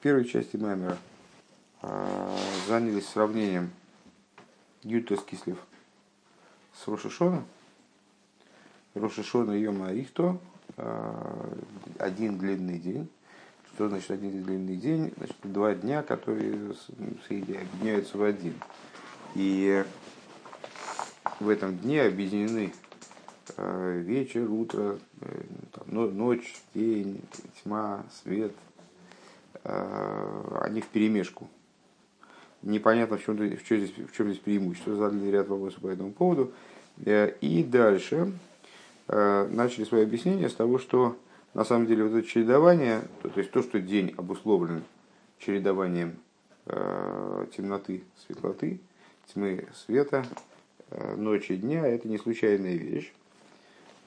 первой части Маймера а, занялись сравнением Ютас Кислев с Рошишона. Рошишона Йома Арихто а, один длинный день. Что значит один длинный день? Значит, два дня, которые объединяются в один. И в этом дне объединены а, вечер, утро, э, ночь, день, тьма, свет, они в перемешку. Непонятно, в чем, в чем, здесь, в чем здесь преимущество. Задали ряд вопросов по этому поводу. Э, и дальше э, начали свое объяснение с того, что на самом деле вот это чередование, то, то есть то, что день обусловлен чередованием э, темноты, светлоты, тьмы, света, э, ночи, дня, это не случайная вещь,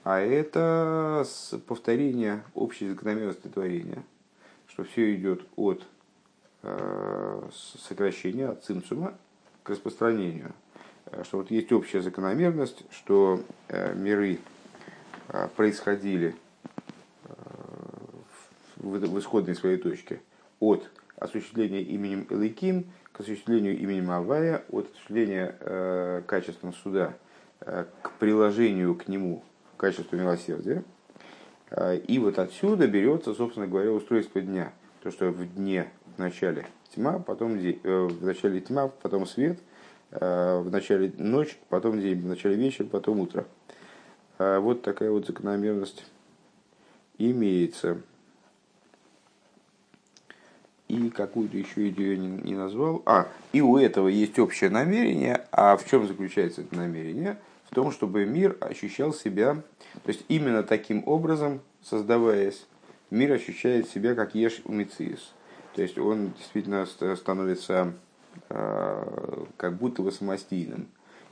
а это повторение общей закономерности творения – что все идет от э, сокращения, от цинцума к распространению. Э, что вот есть общая закономерность, что э, миры происходили в исходной своей точке от осуществления именем Элейким к осуществлению именем Авая, от осуществления качеством суда к приложению к нему качества милосердия. А, и вот отсюда берется, собственно говоря, устройство дня. То, что в дне в начале тьма, потом день, э, в начале тьма, потом свет, э, в начале ночь, потом день, в начале вечер, потом утро. Вот такая вот закономерность имеется. И какую-то еще идею не, не назвал. А, и у этого есть общее намерение. А в чем заключается это намерение? В том, чтобы мир ощущал себя то есть именно таким образом, создаваясь, мир ощущает себя как еш умициис. То есть он действительно становится э, как будто бы самостийным.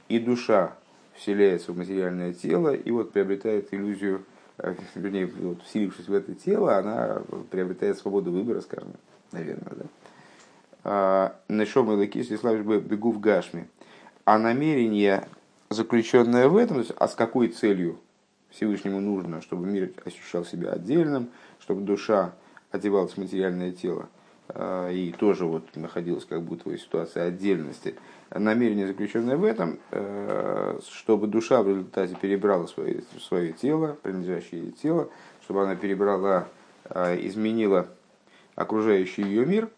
И душа вселяется в материальное тело и вот приобретает иллюзию, э, вернее, вот, вселившись в это тело, она приобретает свободу выбора, скажем, наверное, да. А, Нешом и Лакис, бегу в Гашми. А намерение, заключенное в этом, а с какой целью Всевышнему нужно, чтобы мир ощущал себя отдельным, чтобы душа одевалась в материальное тело э, и тоже вот находилась как будто в ситуации отдельности. Намерение, заключенное в этом, э, чтобы душа в результате перебрала свое, свое тело, принадлежащее ей тело, чтобы она перебрала, э, изменила окружающий ее мир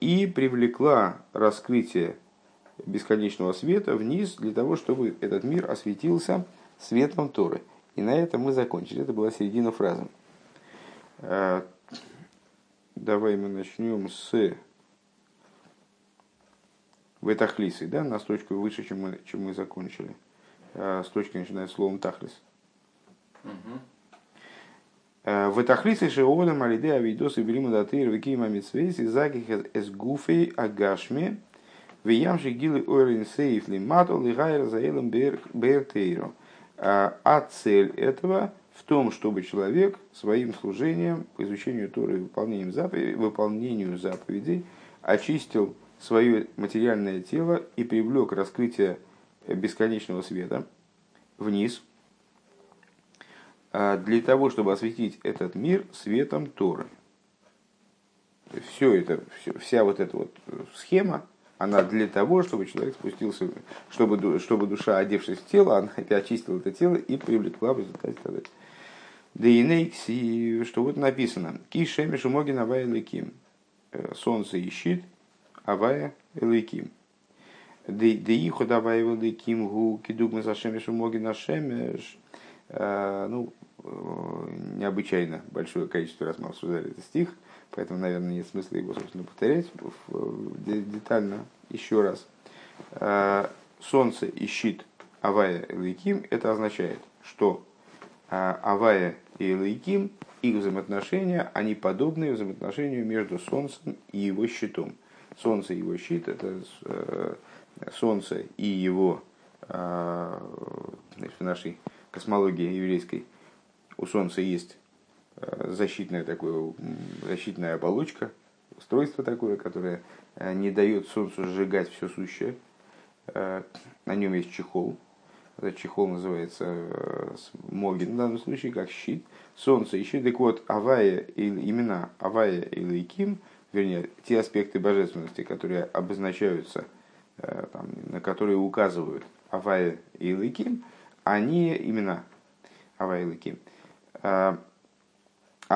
и привлекла раскрытие бесконечного света вниз для того, чтобы этот мир осветился светом Торы. И на этом мы закончили. Это была середина фразы. Э, давай мы начнем с Ветахлисы, да, на строчку выше, чем мы, чем мы закончили. Э, строчка начинает словом Тахлис. Э, Ветахлисы шеодам алиде авидосы белима датыр векима митсвейс и загих эс гуфей агашме виямши гилы ойрин сейф лимату лигайр заэлем бертейро. А, а цель этого в том, чтобы человек своим служением по изучению Торы и выполнением заповедей, выполнению заповедей очистил свое материальное тело и привлек раскрытие бесконечного света вниз, а, для того, чтобы осветить этот мир светом Торы. Все это, вся вот эта вот схема, она для того, чтобы человек спустился, чтобы, чтобы душа, одевшись в тело, она очистила это тело и привлекла в результате тогда. Дейнейкси, что вот написано, ки шемиш умогин авая леким, э, солнце и щит, авая леким. Деиху давай леким гу кидугма за шемиш умогин ашемеш. Э, ну, э, необычайно большое количество раз мы обсуждали этот стих, поэтому, наверное, нет смысла его, собственно, повторять детально еще раз. Э, солнце и щит Авая и Лейким, это означает, что э, Авая и Лейким, их взаимоотношения, они подобны взаимоотношению между Солнцем и его щитом. Солнце и его щит – это э, Солнце и его, в нашей космологии еврейской, у Солнца есть защитная, такое, защитная оболочка, устройство такое, которое не дает Солнцу сжигать все сущее. На нем есть чехол. этот чехол называется э, Могин в данном случае, как щит, солнце и. Так вот, Авая, имена Авая и Лейким, вернее, те аспекты божественности, которые обозначаются, э, там, на которые указывают Авая и Лейким, они имена Авая и Лейким, э,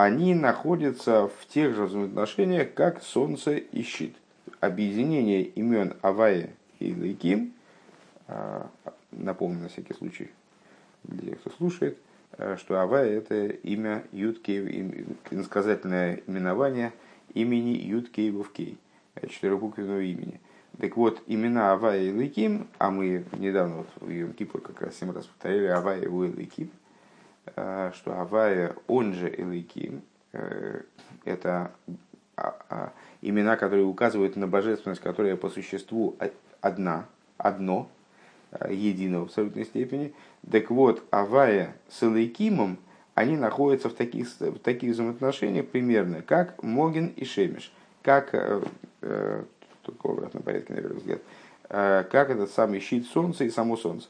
они находятся в тех же взаимоотношениях, как солнце и щит. Объединение имен Авая и Лейким, напомню на всякий случай для тех, кто слушает, э, что Авая – это имя Юткей, иносказательное именование имени Юткейвовкей, э, четырехбуквенного имени. Так вот, имена Авая и Лыким, а мы недавно вот в Йом Кипур как раз семь раз повторили Авая и Лыким, э, что Авая, он же Элыким, это а, а, имена, которые указывают на божественность, которая по существу одна, одно, Э, единого в абсолютной степени. Так вот, Авая с Элейкимом, они находятся в таких, в таких взаимоотношениях примерно, как Могин и Шемиш, как, э, э, только в обратном порядке, на первый взгляд, э, как этот самый щит Солнца и само Солнце.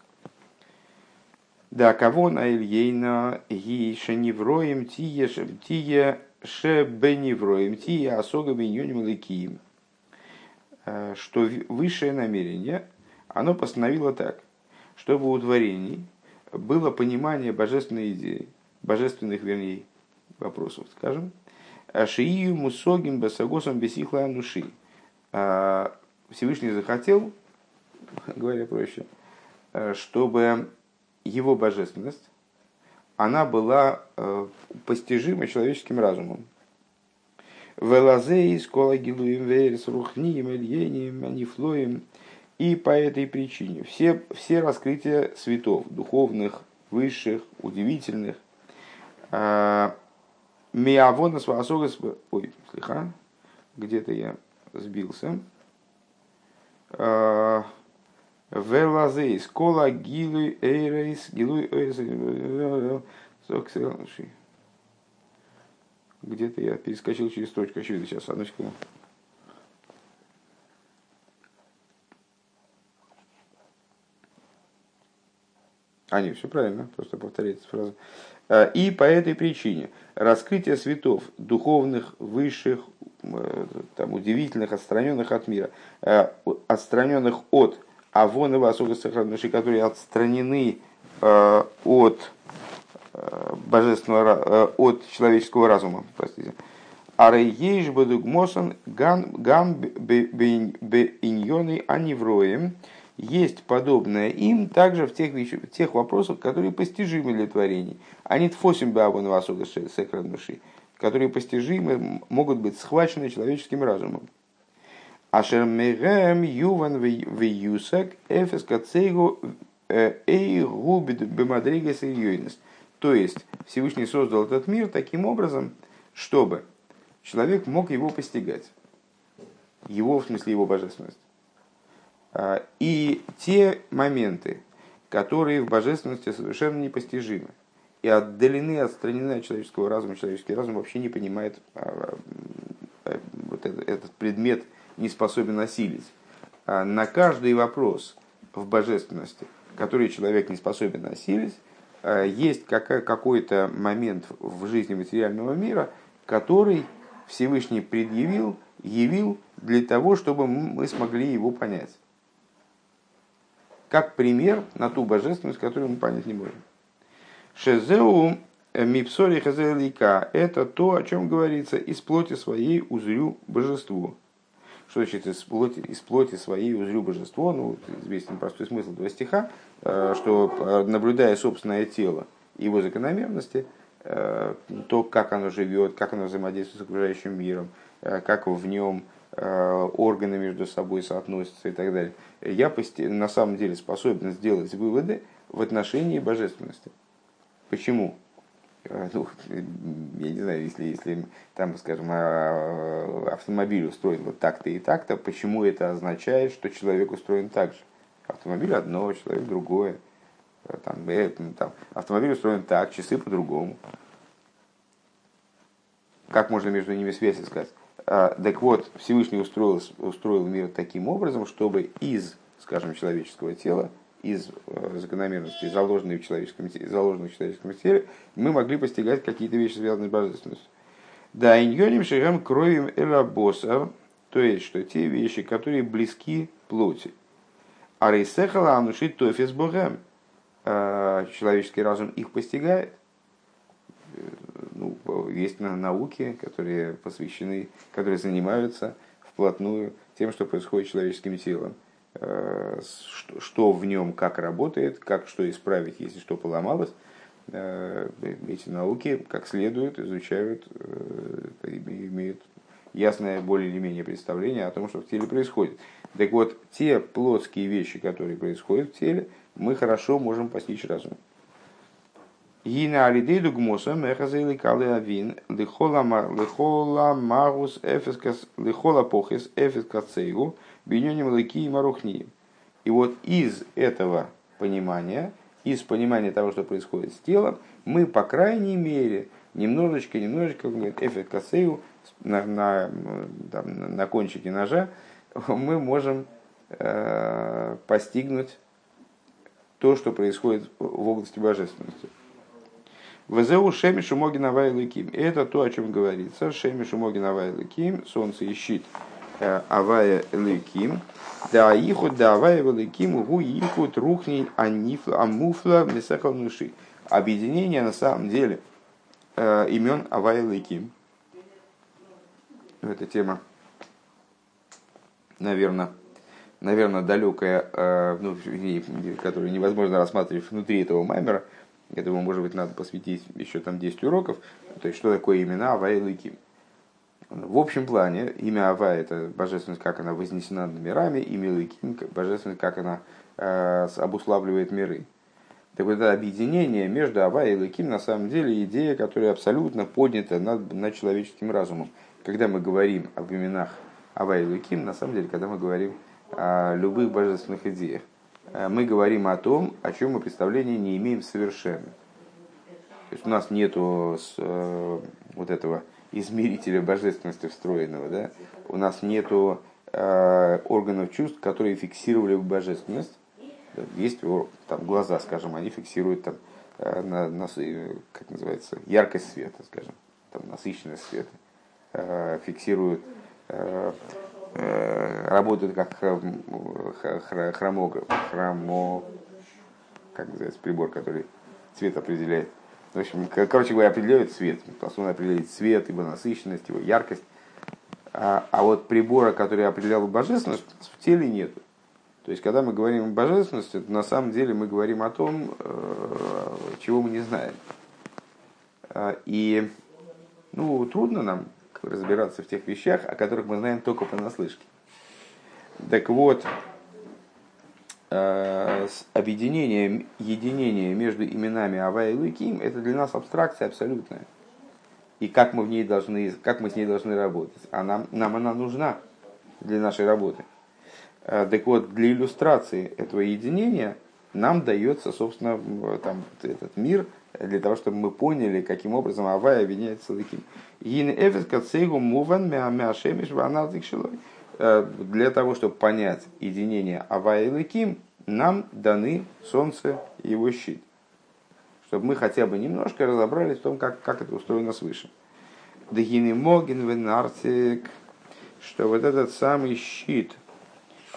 Да, кого на Ильейна ги шеневроем тие тие шебеневроем тие осога беньоним ликием. Э, что высшее намерение – оно постановило так, чтобы у творений было понимание божественной идеи, божественных, вернее, вопросов, скажем, Шиию мусогим басагосом бесихла ануши. А, Всевышний захотел, говоря проще, чтобы его божественность, она была э, постижима человеческим разумом. Велазей, скола гилуем верес, рухнием, ильением, анифлоем, и по этой причине все, все раскрытия светов, духовных, высших, удивительных, а, Миавона свасогас... Ой, слегка, где-то я сбился. А, Велазейс, кола гилуй эйрейс, гилуй эйрейс, где-то я перескочил через строчку, очевидно, сейчас, одну секунду. А, нет, все правильно, просто повторяется фраза. «Э, и по этой причине раскрытие светов, духовных, высших, э, там, удивительных, отстраненных от мира, э, отстраненных от Авонова, особенности, которые отстранены от божественного, от человеческого разума, простите. Арейеш бадугмосан гам бе анивроем, есть подобное им также в тех, в тех вопросах, которые постижимы для творений. Они тфосим бабу на васога души, которые постижимы, могут быть схвачены человеческим разумом. Ашер мегем юван в юсак эфес кацейгу э, эй губит бемадригас То есть Всевышний создал этот мир таким образом, чтобы человек мог его постигать. Его, в смысле, его божественность. А, и те моменты, которые в божественности совершенно непостижимы и отдалены, отстранены от человеческого разума, человеческий разум вообще не понимает а, а, вот этот предмет, не способен осилить. На каждый вопрос в божественности, который человек не способен осилить, есть какой-то момент в жизни материального мира, который Всевышний предъявил, явил для того, чтобы мы смогли его понять как пример на ту божественность, которую мы понять не можем. Шезеу мипсори хазелика – это то, о чем говорится, из плоти своей узрю божеству. Что значит из плоти, из плоти своей узрю божество? Ну, известен простой смысл этого стиха, э, что э, наблюдая собственное тело его закономерности, э, то, как оно живет, как оно взаимодействует с окружающим миром, как в нем органы между собой соотносятся и так далее, я на самом деле способен сделать выводы в отношении божественности. Почему? Э, ну, я не знаю, если, если там, скажем, а, автомобиль устроен вот так-то и так-то, почему это означает, что человек устроен так же? Автомобиль одно, человек другое. Э, там, там, автомобиль устроен так, часы по-другому. Как можно между ними связь искать? А, так вот, Всевышний устроил, устроил мир таким образом, чтобы из, скажем, человеческого тела из э, закономерностей, заложенных в человеческом, заложенных в человеческом теле, мы могли постигать какие-то вещи, связанные с божественностью. Да, иньоним шигам кровим элабоса, то есть, что те вещи, которые близки плоти. А рейсехала анушит тофис богем. А, человеческий разум их постигает. Э, ну, есть науки, которые посвящены, которые занимаются вплотную тем, что происходит с человеческим телом. Э, что в нем, как работает, как что исправить, если что поломалось. Э, эти науки как следует изучают, имеют ясное более или менее представление о том, что в теле происходит. Так вот, те плотские вещи, которые происходят в теле, мы хорошо можем постичь разум. Лихола магус эфискас лихола похис эфискас цейгу биньоним лыки и марухни. И вот из этого понимания, из понимания того, что происходит с телом, мы, по крайней мере, немножечко, немножечко, эфискас цейгу, на, на, там, на кончике ножа, мы можем э, постигнуть то, что происходит в области божественности. Везеу шемишу моги навайлыким. Это то, о чем говорится. Шемишу моги навайлыким. Солнце и щит. Авая лыким. Да иху да авая лыким. Гу иху трухни анифла амуфла месахал нуши. Объединение на самом деле имен авая лыким эта тема, наверное, наверное, далекая, ну, которую невозможно рассматривать внутри этого маймера. Этому, может быть, надо посвятить еще там 10 уроков. То есть, что такое имена Ава и Лыки. В общем плане, имя Ава – это божественность, как она вознесена над мирами, имя Лыки – божественность, как она э, обуславливает миры. Так вот, это объединение между Ава и Лыким на самом деле идея, которая абсолютно поднята над, над человеческим разумом когда мы говорим об именах Ава и Луким, на самом деле, когда мы говорим о любых божественных идеях, э, мы говорим о том, о чем мы представления не имеем совершенно. То есть у нас нету с, э, вот этого измерителя божественности встроенного, да? у нас нету э, органов чувств, которые фиксировали бы божественность. Есть там глаза, скажем, они фиксируют там, э, на, на, как называется, яркость света, скажем, там, насыщенность света. Э, фиксируют, э, э, работают как хромограф, хромо, как называется, прибор, который цвет определяет. В общем, короче говоря, определяют цвет. Он определяет цвет, его насыщенность, его яркость. А, а вот прибора, который определял божественность, в теле нет. То есть, когда мы говорим о божественности, на самом деле мы говорим о том, чего мы не знаем. И ну, трудно нам разбираться в тех вещах, о которых мы знаем только понаслышке. Так вот, э, объединение, единение между именами Ава и Луким – это для нас абстракция абсолютная. И как мы, в ней должны, как мы с ней должны работать. А нам, нам она нужна для нашей работы. Э, так вот, для иллюстрации этого единения нам дается, собственно, там, этот мир – для того, чтобы мы поняли, каким образом Авая объединяется с Лыким. Гин эфес кацейгу муван мяшемиш э, Для того, чтобы понять единение Авая и Лыким, нам даны солнце и его щит. Чтобы мы хотя бы немножко разобрались в том, как, как это устроено свыше. Дагины могин венартик, что вот этот самый щит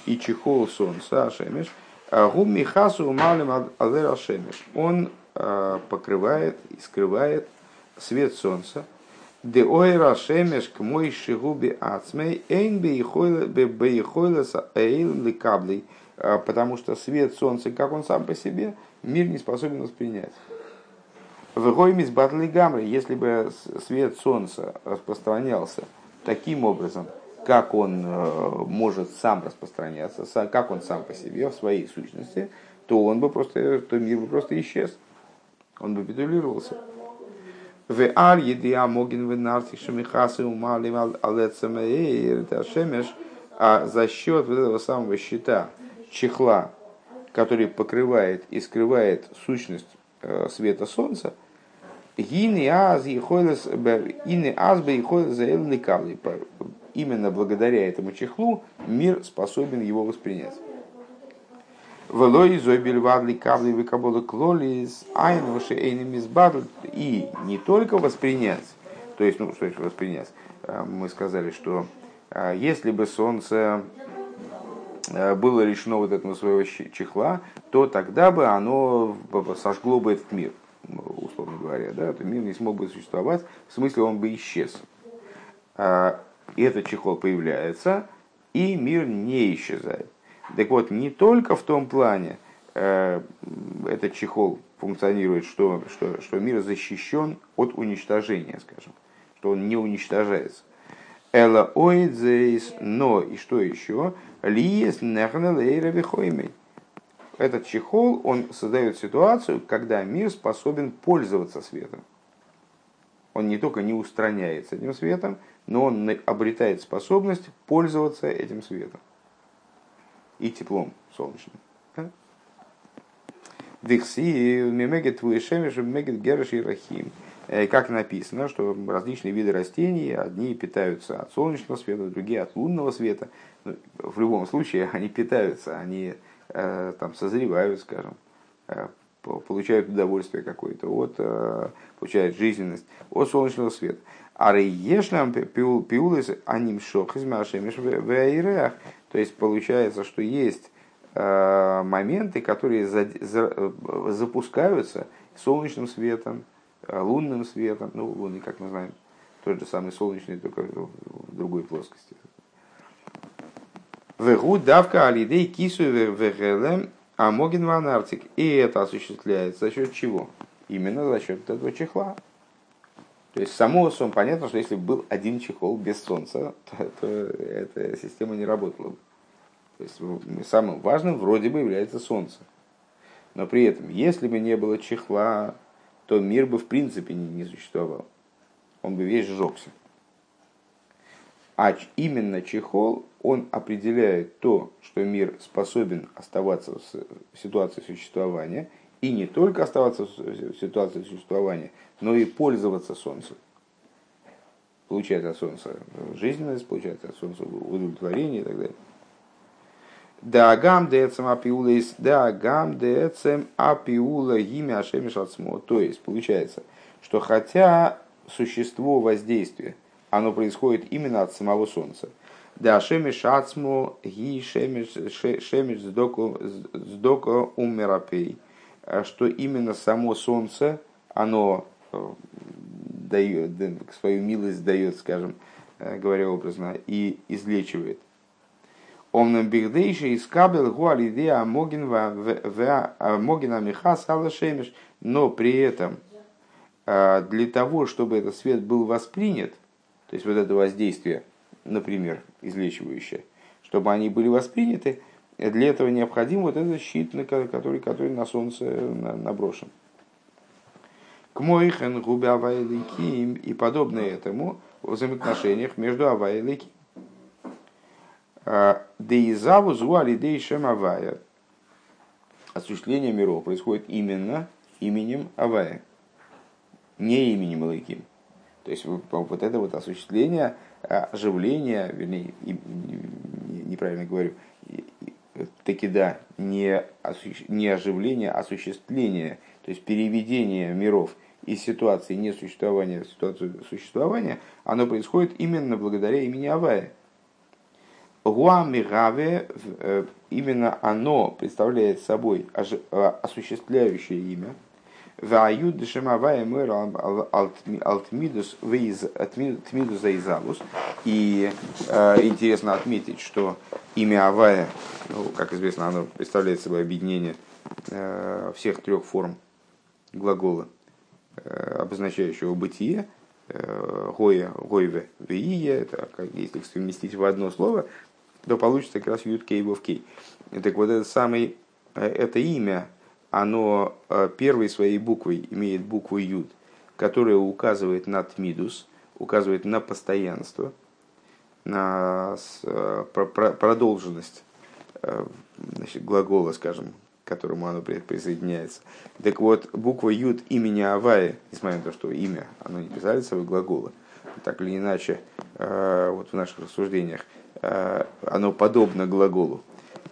и чехол солнца, Ашемиш, гум михасу умалим алер Ашемиш, он Э, покрывает и скрывает свет солнца. Де ойра шемеш к мой шигуби ацмей эйн бейхойлеса эйл ликаблей. Э, потому что свет солнца, как он сам по себе, мир не способен воспринять. Выгоймис батли гамри, если бы свет солнца распространялся таким образом, как он э, может сам распространяться, как он сам по себе в своей сущности, то он бы просто, то мир бы просто исчез он бы педулировался. В ар едия могин в нартих шамихасы умалим алецамеир шемеш, а за счет вот этого самого щита, чехла, который покрывает и скрывает сущность света солнца, Гины аз и Именно благодаря этому чехлу мир способен его воспринять. Велой зойбель вадли кавли векабола клолис айн ваши эйнемис И не только воспринять, то есть, ну, что еще воспринять, э, мы сказали, что э, если бы солнце э, было лишено вот этого своего чехла, то тогда бы оно сожгло бы этот мир, условно говоря, да, то мир не смог бы существовать, в смысле он бы исчез. И этот чехол появляется, и мир не исчезает. Так вот, не только в том плане э, этот чехол функционирует, что, что, что мир защищен от уничтожения, скажем, что он не уничтожается. Эла оидзейс, но и что еще? Лиес Этот чехол, он создает ситуацию, когда мир способен пользоваться светом. Он не только не устраняется этим светом, но он обретает способность пользоваться этим светом и теплом солнечным. Дикси, мемегет вышемеш, мемегет гереш и рахим. Э, как написано, что различные виды растений, одни питаются от солнечного света, другие от лунного света. Ну, в любом случае они питаются, они э, там созревают, скажем, э, получают удовольствие какое-то, от, получают жизненность от солнечного света. А рейешлям пиулыс аним шох из машемиш То есть получается, что есть э, моменты, которые за, запускаются солнечным светом, э, лунным светом, ну, лунный, как мы знаем, тот же самый солнечный, только в другой плоскости. Вегу давка алидей кису вегелем амогин ванартик. И это осуществляется за счет чего? Именно за счет этого чехла. То есть само сон понятно, что если бы был один чехол без солнца, то, то эта система не работала бы. То есть самым важным вроде бы является солнце. Но при этом, если бы не было чехла, то мир бы в принципе не, не существовал. Он бы весь сжегся. А именно чехол, он определяет то, что мир способен оставаться в ситуации существования – и не только оставаться в ситуации существования, но и пользоваться солнцем. Получать от солнца жизненность, получать от солнца удовлетворение и так далее. Дагам децем апиула из дагам децем апиула гимя ашемиш То есть, получается, что хотя существо воздействия, оно происходит именно от самого солнца. Да шемиш ацмо ги шемиш сдоко умерапей. А что именно само солнце, оно э, дает, свою милость дает, скажем, э, говоря образно, и излечивает. Омнам бигдейши из кабел гуалидея могина миха сала шемиш. Но при этом э, для того, чтобы этот свет был воспринят, то есть вот это воздействие, например, излечивающее, чтобы они были восприняты, для этого необходим вот этот щит, который, который на солнце наброшен. К моихен губе авайлики и подобное этому в взаимоотношениях между авайлики. А, Деизаву зуали дейшем авая. Осуществление миров происходит именно именем Авая, не именем Лайким. То есть вот это вот осуществление, оживление, вернее, неправильно говорю, таки да, не, не оживление, а осуществление, то есть переведение миров из ситуации несуществования в ситуацию существования, оно происходит именно благодаря имени Авая. Гуамигаве, э, именно оно представляет собой э, осуществляющее имя, Ваюд дешемавая мэр алтмидус тмидус заизалус. И э, интересно отметить, что имя Авая, ну, как известно, оно представляет собой объединение э, всех трех форм глагола, э, обозначающего бытие, гоя, гойве, вие, это если их совместить в одно слово, то получится как раз ют кей кей. Так вот, это самый, это имя, оно э, первой своей буквой имеет букву Юд, которая указывает на тмидус, указывает на постоянство, на э, продолженность э, значит, глагола, скажем, к которому оно присоединяется. Так вот, буква Юд имени Авая, несмотря на то, что имя, оно не писали собой глагола, так или иначе, вот в наших рассуждениях, оно подобно глаголу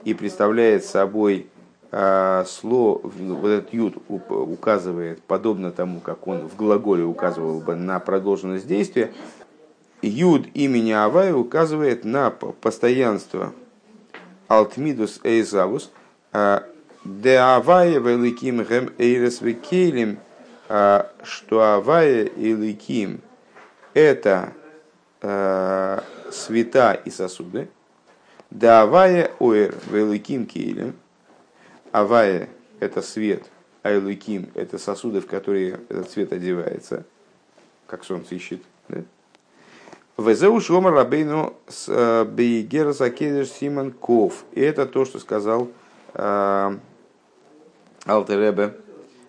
и представляет собой слово, вот этот юд указывает, подобно тому, как он в глаголе указывал бы на продолженность действия, юд имени Авая указывает на постоянство. Алтмидус эйзавус, а, де Авая великим гэм эйрес векелем, а, что Авая и Ликим это света и сосуды, да Авая оэр великим кейлем, Авая – это свет, а Элуким – это сосуды, в которые этот свет одевается, как солнце ищет. Да? Везеу шлома рабейну э, бейгера закедеш симон ков. И это то, что сказал э, Алтеребе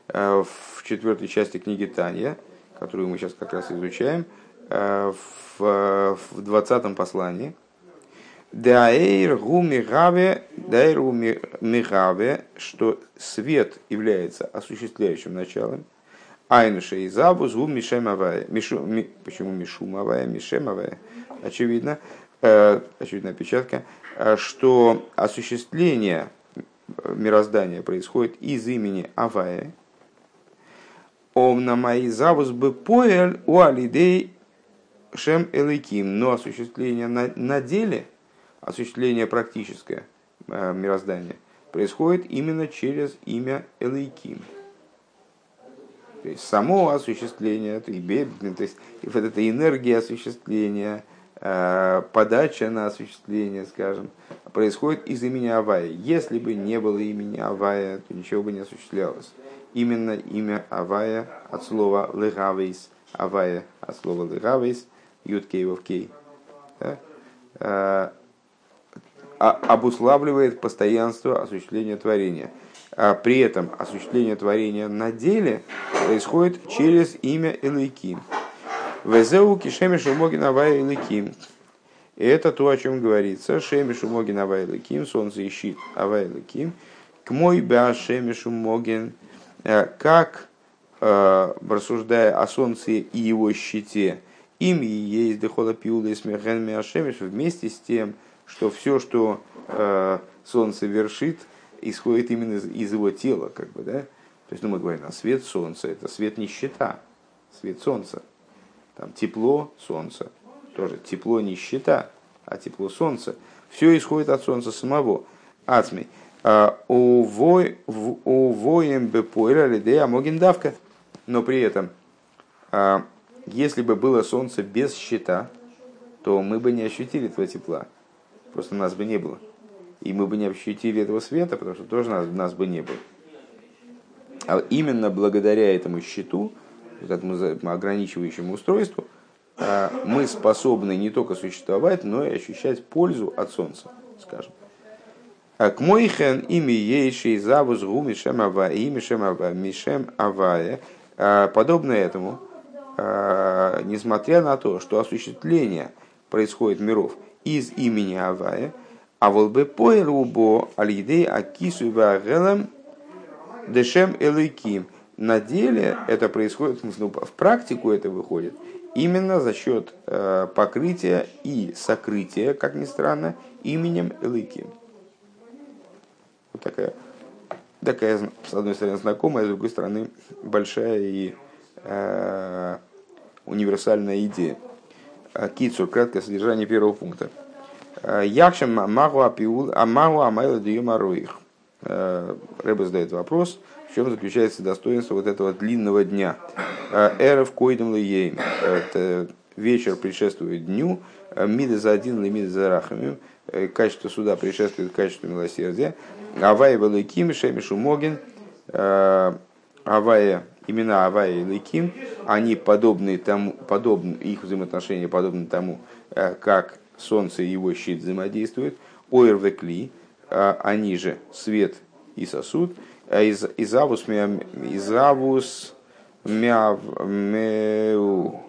э, в четвертой части книги Танья, которую мы сейчас как раз изучаем, в, 20 послании – Даэйр гу мигаве, даэйр гу мигаве, что свет является осуществляющим началом. Айнуша и забус гу мишем авая. Мишу, ми, почему мишум авая, мишем авая? Очевидно, э, очевидная опечатка, э, что осуществление мироздания происходит из имени Авая. Омна мои завус бы поэль у алидей шем эликим, но осуществление на, на деле – осуществление практическое э, мироздания происходит именно через имя Элейким. То есть само осуществление, то есть вот эта энергия осуществления, э, подача на осуществление, скажем, происходит из имени Авая. Если бы не было имени Авая, то ничего бы не осуществлялось. Именно имя Авая от слова легавейс, Авая от слова легавейс, юткей вовкей. Да? А, обуславливает постоянство осуществления творения. А при этом осуществление творения на деле происходит через имя Элейким. Везеу кишеми шумогин авай Элейким. И это то, о чем говорится. Шеми шумогин авай Элейким, солнце ищит авай Элейким. К мой бя шеми шумогин. Э, как, э, рассуждая о солнце и его щите, им и есть дехола пиула и смехен вместе с тем, что все, что э, Солнце вершит, исходит именно из, из его тела, как бы, да? То есть, ну, мы говорим, а свет Солнца – это свет нищета, свет Солнца. Там тепло Солнца, тоже тепло нищета, а тепло Солнца. Все исходит от Солнца самого. Ацмей. А, Увоем бепойра лидея могиндавка. Но при этом, а, если бы было Солнце без щита, то мы бы не ощутили этого тепла. Просто нас бы не было. И мы бы не ощутили этого света, потому что тоже нас, нас бы не было. А именно благодаря этому щиту, вот этому ограничивающему устройству, а, мы способны не только существовать, но и ощущать пользу от Солнца, скажем. А к мойхен ими ейший завуз гу мишем авая, и авая, мишем авая, а, подобно этому, несмотря на то, что осуществление происходит миров – из имени Авая, а волбе поэрубо алидей акису вагелем дешем элейким. На деле это происходит, ну, в практику это выходит именно за счет э, покрытия и сокрытия, как ни странно, именем Элейким. Вот такая, такая, с одной стороны, знакомая, с другой стороны, большая и э, универсальная идея. Э, Кицур, краткое содержание первого пункта. Э, Якшем магу апиул, амагу амайла диюмаруих. Э, Рэба задает вопрос, в чем заключается достоинство вот этого длинного дня. Эров койдем лейем. Вечер предшествует дню. Мида за один, мида за рахами. Качество суда предшествует качеству милосердия. Авай великим, шемишу могин. Авая имена Авая и Лейким, они подобны тому, подобны, их взаимоотношения подобны тому, э, как Солнце и его щит взаимодействуют. Ойр векли, э, они же свет и сосуд. А изавус изавус мяв мяу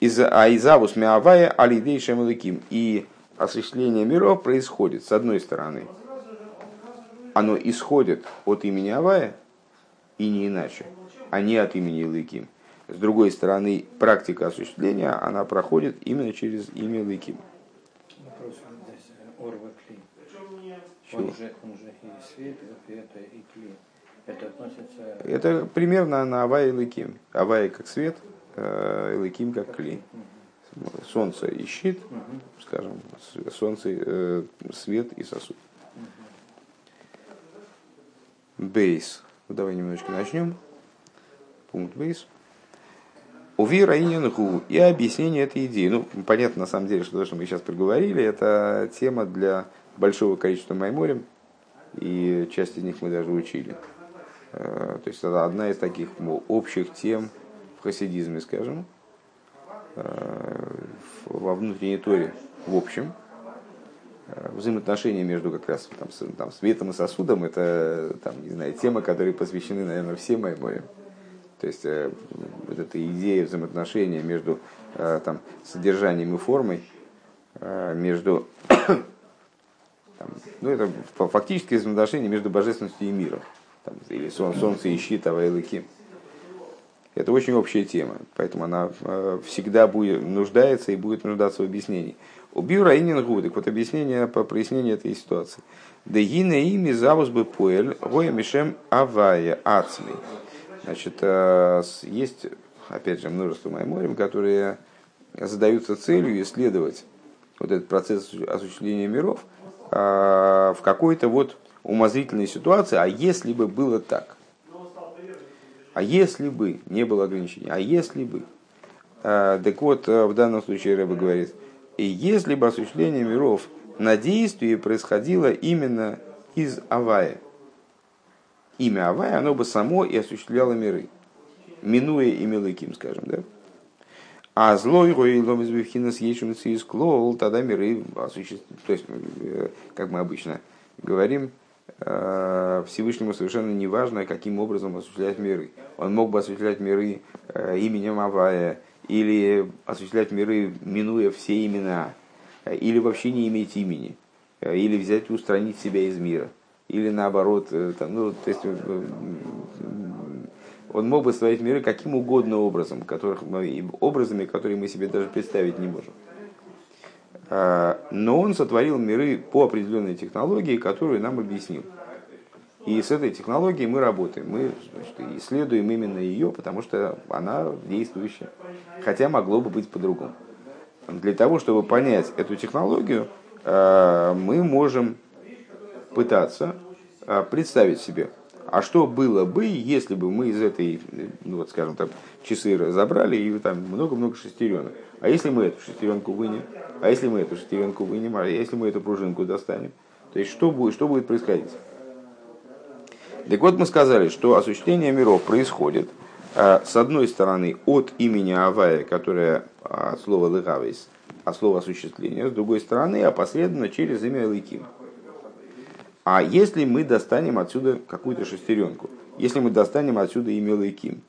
а изавус мявая алидей шемалыким. И осуществление миров происходит, с одной стороны, оно исходит от имени Авая, и не иначе, а не от имени Лыким. С другой стороны, практика осуществления, она проходит именно через имя Лыким. Он же, он же и свет, и это, и кли. Это относится... Это примерно на Авай и Лыким. Авай как свет, э, Лыким как кли. Солнце и щит, скажем, солнце, э, свет и сосуд. Бейс. Давай немножечко начнем. Пункт бейс. Увира гу и объяснение этой идеи. Ну, понятно, на самом деле, что то, что мы сейчас проговорили, это тема для большого количества майморем, и часть из них мы даже учили. Э, то есть это одна из таких общих тем в хасидизме, скажем, э, во внутренней торе в общем. Э, взаимоотношения между как раз там, там, светом и сосудом, это там, не знаю, тема, которой посвящены, наверное, все майморем. То есть э, вот эта идея взаимоотношения между э, там, содержанием и формой, э, между там, ну, это фактически взаимоотношение между божественностью и миром. Там, или сон, солнце и щит, авайлыки. Это очень общая тема, поэтому она э, всегда будет нуждается и будет нуждаться в объяснении. Убил Раинин Гудик, вот объяснение по прояснению этой ситуации. Дегина ими завус бы поэль, гоя мишем авая ацмей. Значит, э, есть, опять же, множество майморим, которые задаются целью исследовать вот этот процесс осуществления миров э, в какой-то вот умозрительной ситуации, а если бы было так, а если бы не было ограничений, а если бы, э, так вот, в данном случае Рэба говорит, и если бы осуществление миров на действии происходило именно из Авая, имя Авай, оно бы само и осуществляло миры, минуя имя Лыким, скажем, да? А злой рой ломизбивхина с ешем клол, тогда миры осуществляют. То есть, э, как мы обычно говорим, э, Всевышнему совершенно не важно, каким образом осуществлять миры. Он мог бы осуществлять миры э, именем Авая, или осуществлять миры, минуя все имена, или вообще не иметь имени, или взять и устранить себя из мира или наоборот, э, там, ну, то есть э, он мог бы створить миры каким угодно образом, которых мы, образами, которые мы себе даже представить не можем. А, но он сотворил миры по определенной технологии, которую нам объяснил. И с этой технологией мы работаем. Мы значит, исследуем именно ее, потому что она действующая. Хотя могло бы быть по-другому. Для того, чтобы понять эту технологию, а, мы можем пытаться а, представить себе, а что было бы, если бы мы из этой, ну вот скажем так, часы разобрали и там много-много шестеренок. А если мы эту шестеренку вынем, а если мы эту шестеренку вынем, а если мы эту пружинку достанем, то есть что будет, что будет происходить? Так вот мы сказали, что осуществление миров происходит а, с одной стороны от имени Авая, которое от слова лыгавейс, от слова осуществления, с другой стороны опосредованно через имя Лыким. А если мы достанем отсюда какую-то шестеренку, если мы достанем отсюда имя Лейким,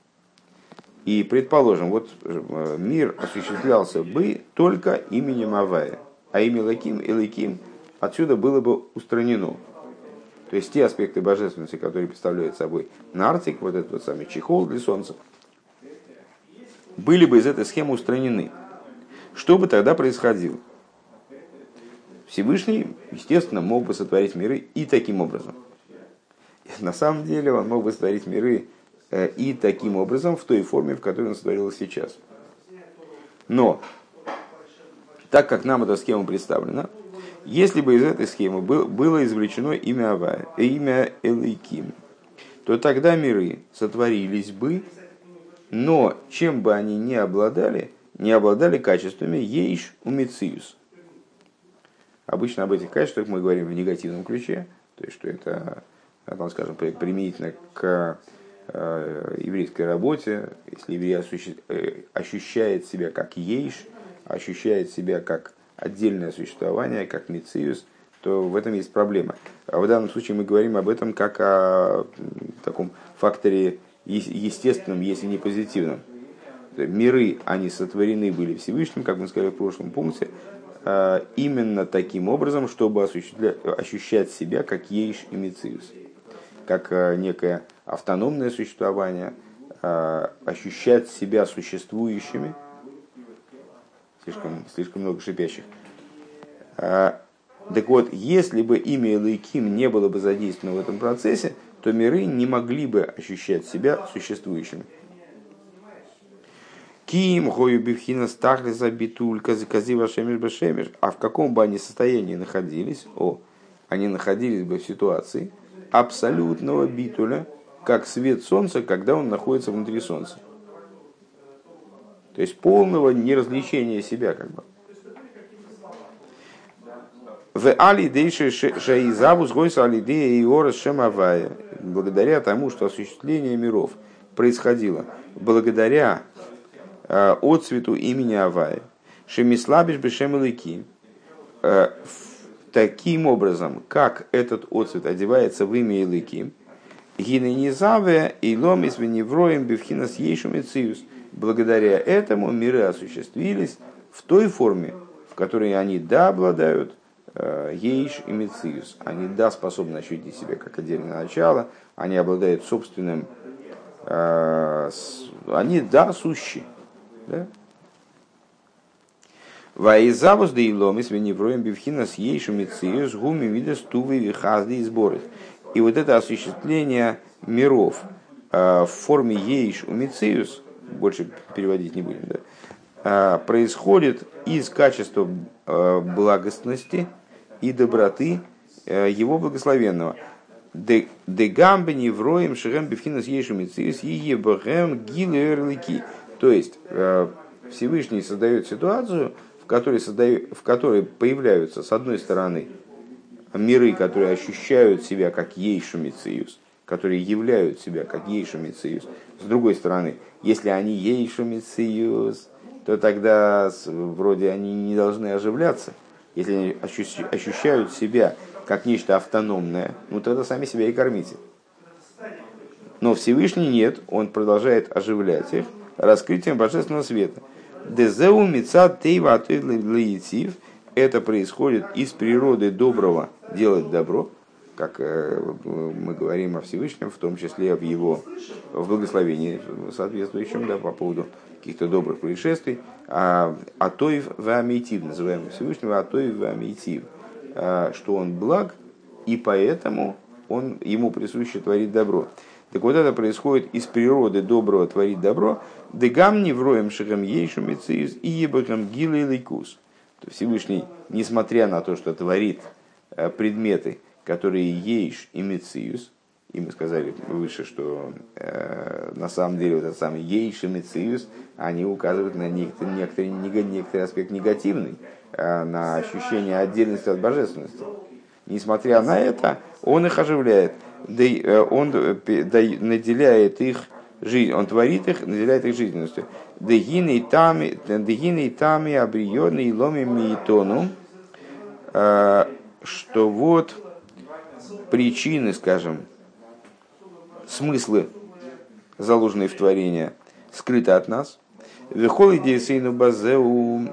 и предположим, вот э, мир осуществлялся бы только именем Авая, а имя Лейким и Лейким отсюда было бы устранено. То есть те аспекты божественности, которые представляют собой нарцик, вот этот вот самый чехол для солнца, были бы из этой схемы устранены. Что бы тогда происходило? Всевышний, естественно, мог бы сотворить миры и таким образом. На самом деле он мог бы сотворить миры э, и таким образом, в той форме, в которой он сотворил сейчас. Но, так как нам эта схема представлена, если бы из этой схемы было извлечено имя Авая, имя Элейким, то тогда миры сотворились бы, но чем бы они ни обладали, не обладали качествами ейш умициус, Обычно об этих качествах мы говорим в негативном ключе, то есть что это, там, скажем, применительно к э, еврейской работе, если еврей э, ощущает себя как ейш, ощущает себя как отдельное существование, как мициус, то в этом есть проблема. А в данном случае мы говорим об этом как о таком факторе естественном, если не позитивном. Миры, они сотворены были Всевышним, как мы сказали в прошлом пункте, Э, именно таким образом, чтобы ощущать себя как ейш и мициус, как э, некое автономное существование, э, ощущать себя существующими, слишком, слишком много шипящих, Так вот, если бы имя Элайким не было бы задействовано в этом процессе, то миры не могли бы ощущать себя существующими. Ким гою бифхина стахли за битулька заказива шемиш бешемиш. А в каком бы они состоянии находились? О, они находились бы в ситуации абсолютного битуля, как свет солнца, когда он находится внутри солнца. То есть полного неразличения себя как бы. В алидейше шаизавус гойса алидея и ора шемавая. Благодаря тому, что осуществление миров происходило благодаря э, отцвету имени Авая. Шемислабиш бешемелыки. Э, таким образом, как этот отцвет одевается в имя Илыки, гиненизаве и ломис веневроем бифхинас ейшум Благодаря этому миры осуществились в той форме, в которой они да обладают Э, Ейш и Мециус. Они, да, способны ощутить себя как отдельное начало, они обладают собственным, э, они, да, сущи. Да? Ваизавус да иломис веневроем бивхина с ейшу мециус гуми видас тувы вихазды и сборы. И вот это осуществление миров э, в форме ейш у больше переводить не будем, да, происходит из качества благостности, и доброты э, его благословенного. Дегамбе невроем шерем бифхинас ешу мициус и ебахем гилерлики. То есть Всевышний создает ситуацию, в которой, создаю, в которой появляются, с одной стороны, миры, которые ощущают себя как ейшу мициус, которые являют себя как ейшу мициус. С другой стороны, если они ейшу мициус, то тогда вроде они не должны оживляться – если они ощущают себя как нечто автономное, ну тогда сами себя и кормите. Но Всевышний нет, он продолжает оживлять их раскрытием божественного света. Дезеу мица тейва это происходит из природы доброго делать добро, как э, мы говорим о Всевышнем, в том числе в его в благословении соответствующем да, по поводу каких-то добрых происшествий, а Атоев Вамитив, называемый Всевышнего Атоев Вамитив, а, что он благ, и поэтому он, ему присуще творить добро. Так вот это происходит из природы доброго творить добро, дегам не вроем шагам ейшу мециус и ебакам гила и лейкус. Всевышний, несмотря на то, что творит э, предметы, которые ейш и мециус, и мы сказали выше, что э, на самом деле вот этот самый ейш и мециус, они указывают на некоторый, некоторый, некоторый аспект негативный, э, на ощущение отдельности от божественности. Несмотря на это, он их оживляет, э, он да, наделяет их жизнь, он творит их, наделяет их жизненностью. Дегины тами, дегины тами обриённый ломи миитону, что вот причины, скажем, смыслы, заложенные в творение, скрыты от нас. Вехол идея базеу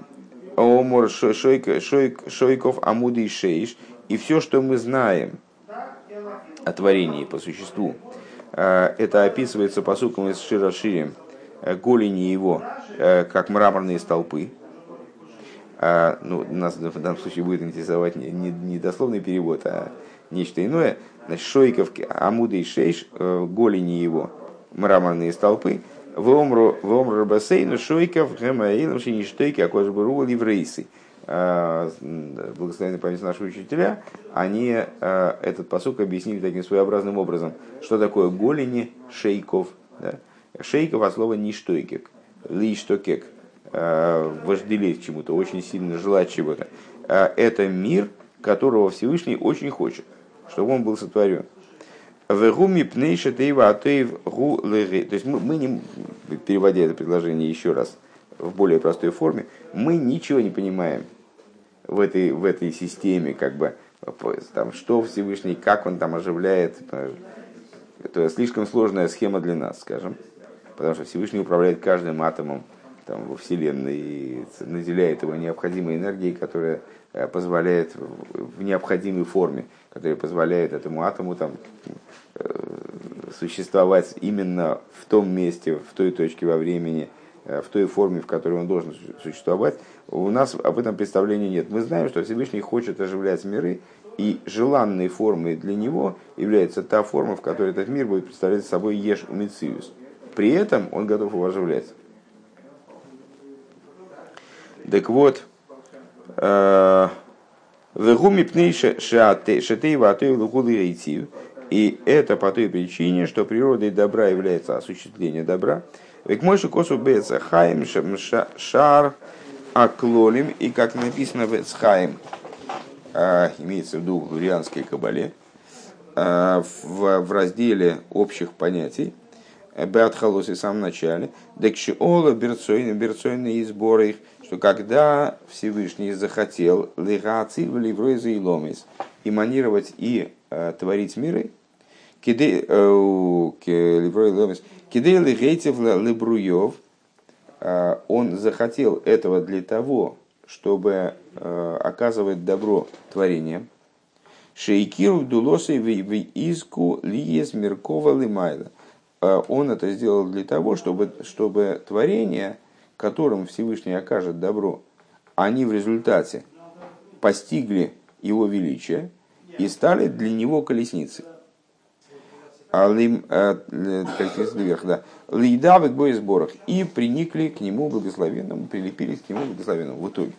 омор шойков амуды и шейш. И все, что мы знаем о творении по существу, э, это описывается по сукам из Широшири, э, голени его, э, как мраморные столпы. Ну, нас в данном случае будет интересовать не, не, не дословный перевод, а нечто иное. Значит, шойков амуды и шейш, э, голени его, мраморные столпы, в омру рабасейну шойков гэмаилам шиништойки акошбуру ливрейсы. Э, благословенная память нашего учителя, они э, этот посук объяснили таким своеобразным образом, что такое голени шейков. Да? Шейков от слова ништойкек, лиштокек, вожделеть чему-то, очень сильно желать чего-то. Это мир, которого Всевышний очень хочет чтобы он был сотворен. Вегуми пнейша тейва атеев гу леги. То есть мы, мы не, переводя это предложение еще раз в более простой форме, мы ничего не понимаем в этой, в этой системе, как бы, там, что Всевышний, как он там оживляет. Это слишком сложная схема для нас, скажем. Потому что Всевышний управляет каждым атомом там, во Вселенной и наделяет его необходимой энергией, которая э, позволяет в необходимой форме который позволяет этому атому там, э, существовать именно в том месте, в той точке во времени, в той форме, в которой он должен существовать, у нас об этом представления нет. Мы знаем, что Всевышний хочет оживлять миры, и желанной формой для него является та форма, в которой этот мир будет представлять собой еш умициус. При этом он готов его оживлять. Так вот, Вегуми пнейша шатейва атой лукулы И это по той причине, что природой добра является осуществление добра. Век мойши косу беца хаим шар аклолим. И как написано в Эцхаим, а, имеется в виду в Лурианской кабале, а, в, разделе общих понятий, Беат Халоси в самом начале, Декшиола Берцойна, Берцойна и сборы их, что когда Всевышний захотел легаци в Ливройза и Ломис, иманировать и э, творить миры, кидей легейтев лебруев, э, он захотел этого для того, чтобы э, оказывать добро творениям. Шейкиру дулосы в иску лиес миркова лимайла. Э, он это сделал для того, чтобы, чтобы творения, которым Всевышний окажет добро, они в результате постигли его величие и стали для него колесницей. Лейдавик бой сборах и приникли к нему благословенному, прилепились к нему благословенному в итоге.